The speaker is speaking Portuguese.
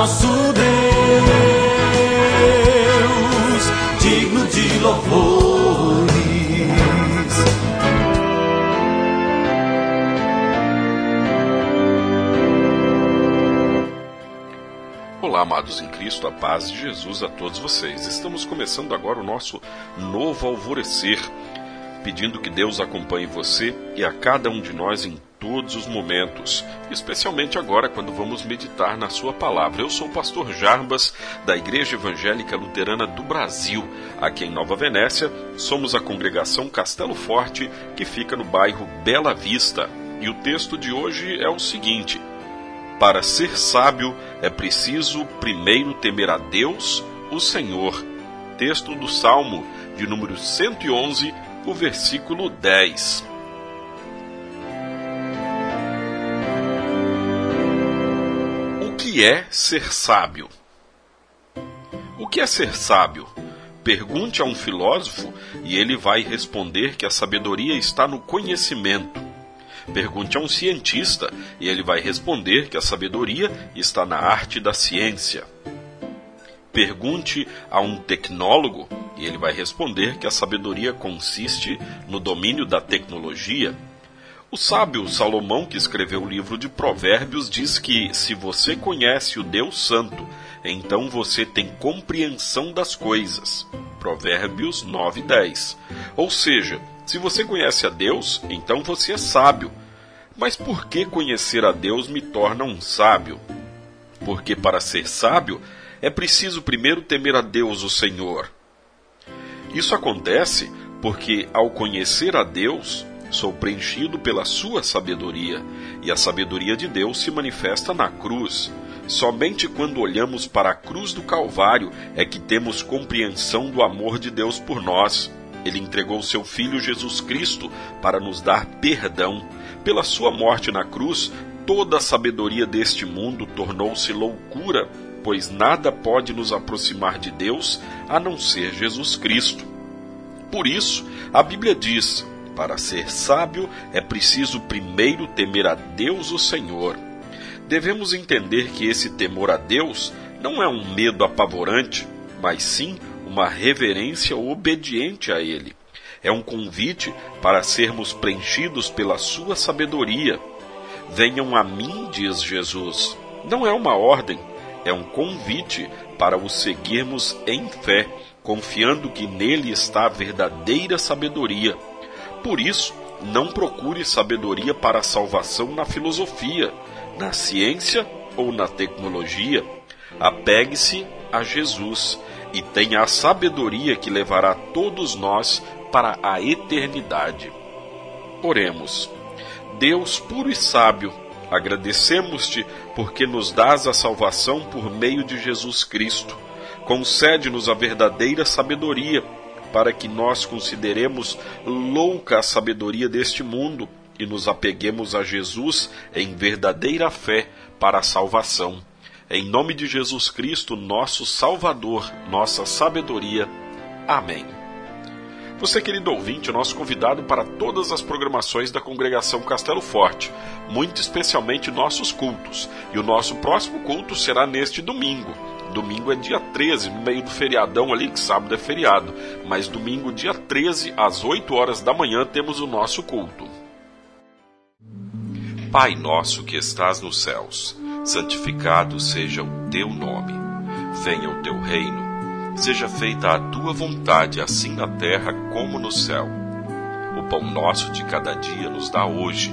nosso Deus, digno de louvores. Olá, amados em Cristo, a paz de Jesus a todos vocês. Estamos começando agora o nosso novo alvorecer, pedindo que Deus acompanhe você e a cada um de nós em todos os momentos, especialmente agora quando vamos meditar na Sua palavra. Eu sou o pastor Jarbas, da Igreja Evangélica Luterana do Brasil, aqui em Nova Venécia. Somos a congregação Castelo Forte, que fica no bairro Bela Vista. E o texto de hoje é o seguinte: Para ser sábio é preciso primeiro temer a Deus, o Senhor. Texto do Salmo de número 111, o versículo 10. Que é ser sábio? O que é ser sábio? Pergunte a um filósofo e ele vai responder que a sabedoria está no conhecimento. Pergunte a um cientista e ele vai responder que a sabedoria está na arte da ciência. Pergunte a um tecnólogo e ele vai responder que a sabedoria consiste no domínio da tecnologia. O sábio Salomão, que escreveu o livro de Provérbios, diz que se você conhece o Deus Santo, então você tem compreensão das coisas. Provérbios 9:10. Ou seja, se você conhece a Deus, então você é sábio. Mas por que conhecer a Deus me torna um sábio? Porque para ser sábio é preciso primeiro temer a Deus, o Senhor. Isso acontece porque, ao conhecer a Deus, Sou preenchido pela sua sabedoria, e a sabedoria de Deus se manifesta na cruz. Somente quando olhamos para a cruz do Calvário é que temos compreensão do amor de Deus por nós. Ele entregou seu Filho Jesus Cristo para nos dar perdão. Pela sua morte na cruz, toda a sabedoria deste mundo tornou-se loucura, pois nada pode nos aproximar de Deus a não ser Jesus Cristo. Por isso, a Bíblia diz: para ser sábio, é preciso primeiro temer a Deus o Senhor. Devemos entender que esse temor a Deus não é um medo apavorante, mas sim uma reverência obediente a Ele. É um convite para sermos preenchidos pela Sua sabedoria. Venham a mim, diz Jesus. Não é uma ordem, é um convite para o seguirmos em fé, confiando que nele está a verdadeira sabedoria por isso, não procure sabedoria para a salvação na filosofia, na ciência ou na tecnologia. Apegue-se a Jesus e tenha a sabedoria que levará todos nós para a eternidade. Oremos. Deus puro e sábio, agradecemos-te porque nos dás a salvação por meio de Jesus Cristo. Concede-nos a verdadeira sabedoria para que nós consideremos louca a sabedoria deste mundo e nos apeguemos a Jesus em verdadeira fé para a salvação. Em nome de Jesus Cristo, nosso Salvador, nossa sabedoria. Amém. Você, querido ouvinte, é nosso convidado para todas as programações da congregação Castelo Forte, muito especialmente nossos cultos. E o nosso próximo culto será neste domingo, Domingo é dia 13, no meio do feriadão ali, que sábado é feriado. Mas domingo, dia 13, às 8 horas da manhã, temos o nosso culto. Pai nosso que estás nos céus, santificado seja o teu nome. Venha o teu reino. Seja feita a tua vontade, assim na terra como no céu. O pão nosso de cada dia nos dá hoje